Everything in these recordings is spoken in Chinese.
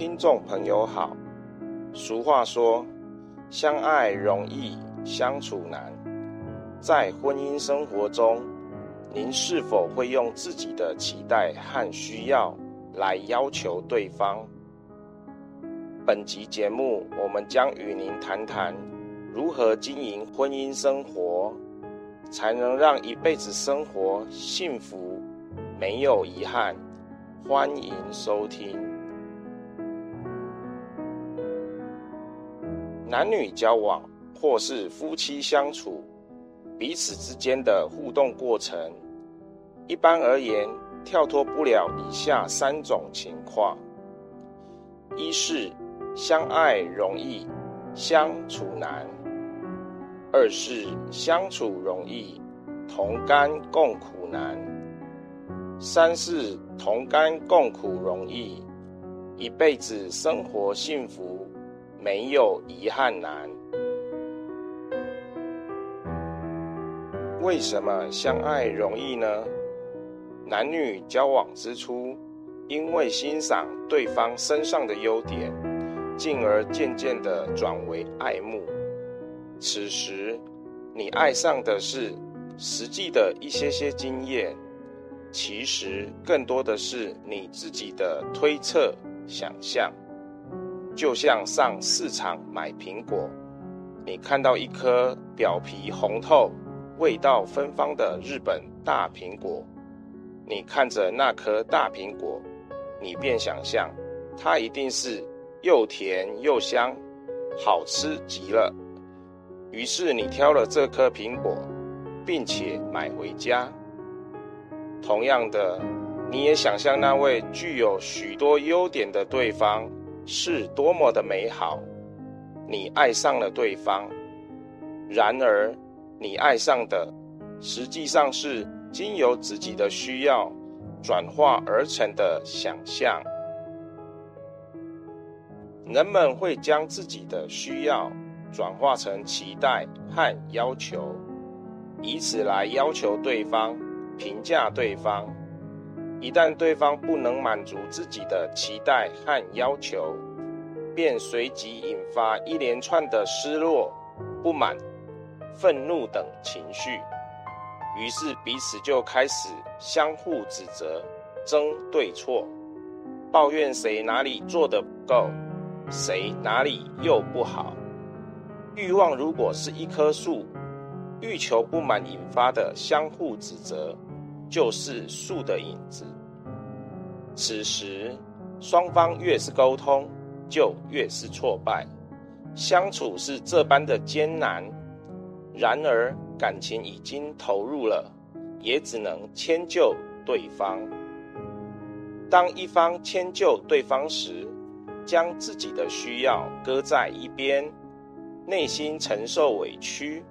听众朋友好。俗话说，相爱容易相处难。在婚姻生活中，您是否会用自己的期待和需要来要求对方？本集节目，我们将与您谈谈如何经营婚姻生活，才能让一辈子生活幸福，没有遗憾。欢迎收听。男女交往或是夫妻相处，彼此之间的互动过程，一般而言，跳脱不了以下三种情况：一是相爱容易，相处难；二是相处容易，同甘共苦难；三是同甘共苦容易，一辈子生活幸福。没有遗憾难。为什么相爱容易呢？男女交往之初，因为欣赏对方身上的优点，进而渐渐地转为爱慕。此时，你爱上的是实际的一些些经验，其实更多的是你自己的推测、想象。就像上市场买苹果，你看到一颗表皮红透、味道芬芳的日本大苹果，你看着那颗大苹果，你便想象它一定是又甜又香，好吃极了。于是你挑了这颗苹果，并且买回家。同样的，你也想象那位具有许多优点的对方。是多么的美好，你爱上了对方。然而，你爱上的实际上是经由自己的需要转化而成的想象。人们会将自己的需要转化成期待和要求，以此来要求对方，评价对方。一旦对方不能满足自己的期待和要求，便随即引发一连串的失落、不满、愤怒等情绪，于是彼此就开始相互指责、争对错，抱怨谁哪里做得不够，谁哪里又不好。欲望如果是一棵树，欲求不满引发的相互指责。就是树的影子。此时，双方越是沟通，就越是挫败，相处是这般的艰难。然而，感情已经投入了，也只能迁就对方。当一方迁就对方时，将自己的需要搁在一边，内心承受委屈；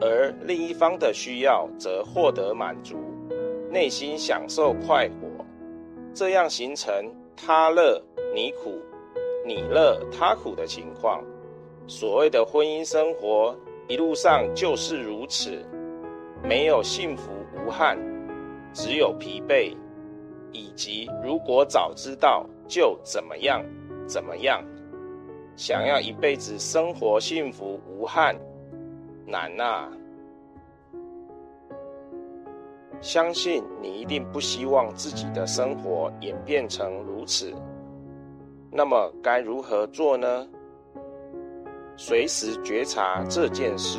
而另一方的需要则获得满足。内心享受快活，这样形成他乐你苦，你乐他苦的情况。所谓的婚姻生活，一路上就是如此，没有幸福无憾，只有疲惫，以及如果早知道就怎么样怎么样。想要一辈子生活幸福无憾，难啊！相信你一定不希望自己的生活演变成如此，那么该如何做呢？随时觉察这件事：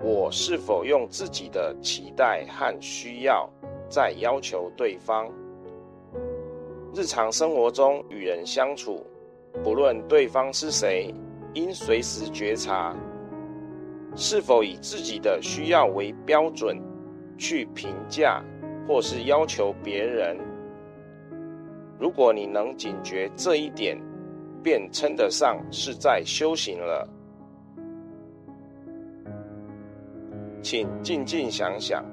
我是否用自己的期待和需要在要求对方？日常生活中与人相处，不论对方是谁，应随时觉察，是否以自己的需要为标准。去评价或是要求别人，如果你能警觉这一点，便称得上是在修行了。请静静想想，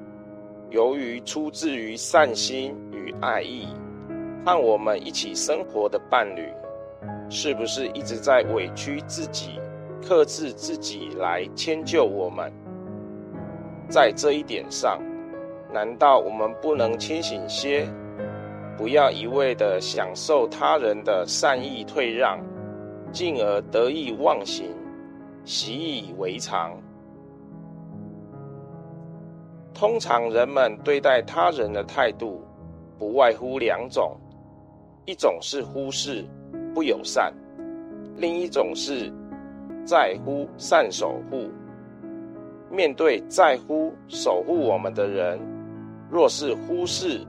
由于出自于善心与爱意，和我们一起生活的伴侣，是不是一直在委屈自己、克制自己来迁就我们？在这一点上，难道我们不能清醒些，不要一味的享受他人的善意退让，进而得意忘形，习以为常。通常人们对待他人的态度，不外乎两种：一种是忽视、不友善；另一种是在乎、善守护。面对在乎、守护我们的人，若是忽视，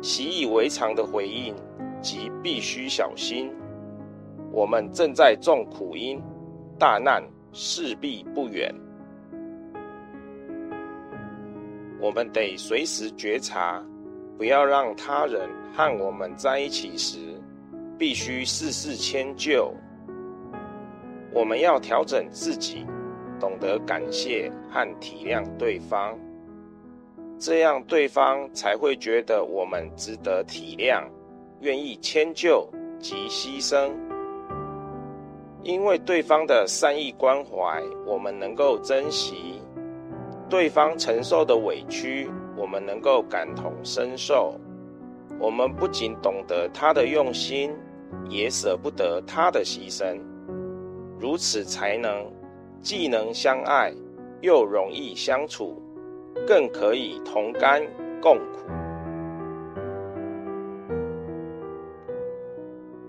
习以为常的回应，即必须小心。我们正在种苦因，大难势必不远。我们得随时觉察，不要让他人和我们在一起时，必须事事迁就。我们要调整自己，懂得感谢和体谅对方。这样，对方才会觉得我们值得体谅，愿意迁就及牺牲。因为对方的善意关怀，我们能够珍惜；对方承受的委屈，我们能够感同身受。我们不仅懂得他的用心，也舍不得他的牺牲。如此才能既能相爱，又容易相处。更可以同甘共苦。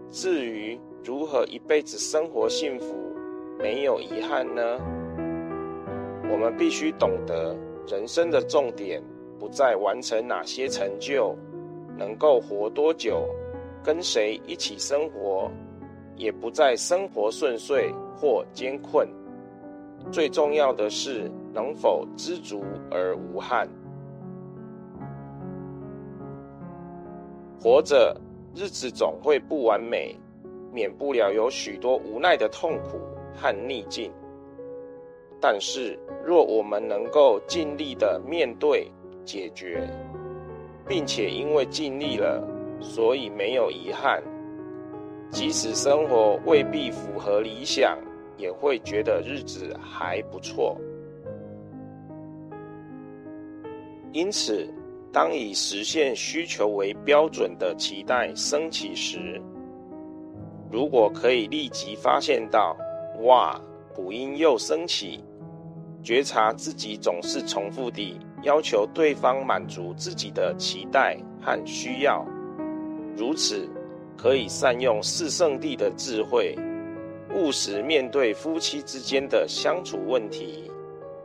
至于如何一辈子生活幸福，没有遗憾呢？我们必须懂得，人生的重点不在完成哪些成就，能够活多久，跟谁一起生活，也不在生活顺遂或艰困。最重要的是，能否知足而无憾？活着，日子总会不完美，免不了有许多无奈的痛苦和逆境。但是，若我们能够尽力的面对、解决，并且因为尽力了，所以没有遗憾，即使生活未必符合理想，也会觉得日子还不错。因此，当以实现需求为标准的期待升起时，如果可以立即发现到“哇，补音又升起”，觉察自己总是重复地要求对方满足自己的期待和需要，如此可以善用四圣地的智慧，务实面对夫妻之间的相处问题。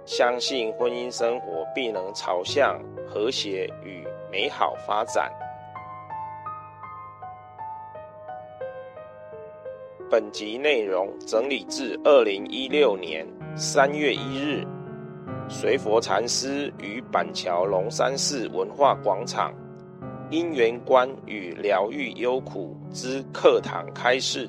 相信婚姻生活必能朝向和谐与美好发展。本集内容整理自二零一六年三月一日，随佛禅师于板桥龙山寺文化广场因缘观与疗愈忧苦之课堂开示。